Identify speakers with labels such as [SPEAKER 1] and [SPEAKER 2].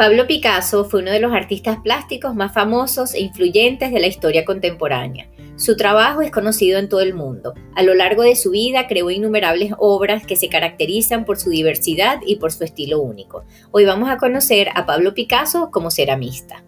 [SPEAKER 1] Pablo Picasso fue uno de los artistas plásticos más famosos e influyentes de la historia contemporánea. Su trabajo es conocido en todo el mundo. A lo largo de su vida creó innumerables obras que se caracterizan por su diversidad y por su estilo único. Hoy vamos a conocer a Pablo Picasso como ceramista.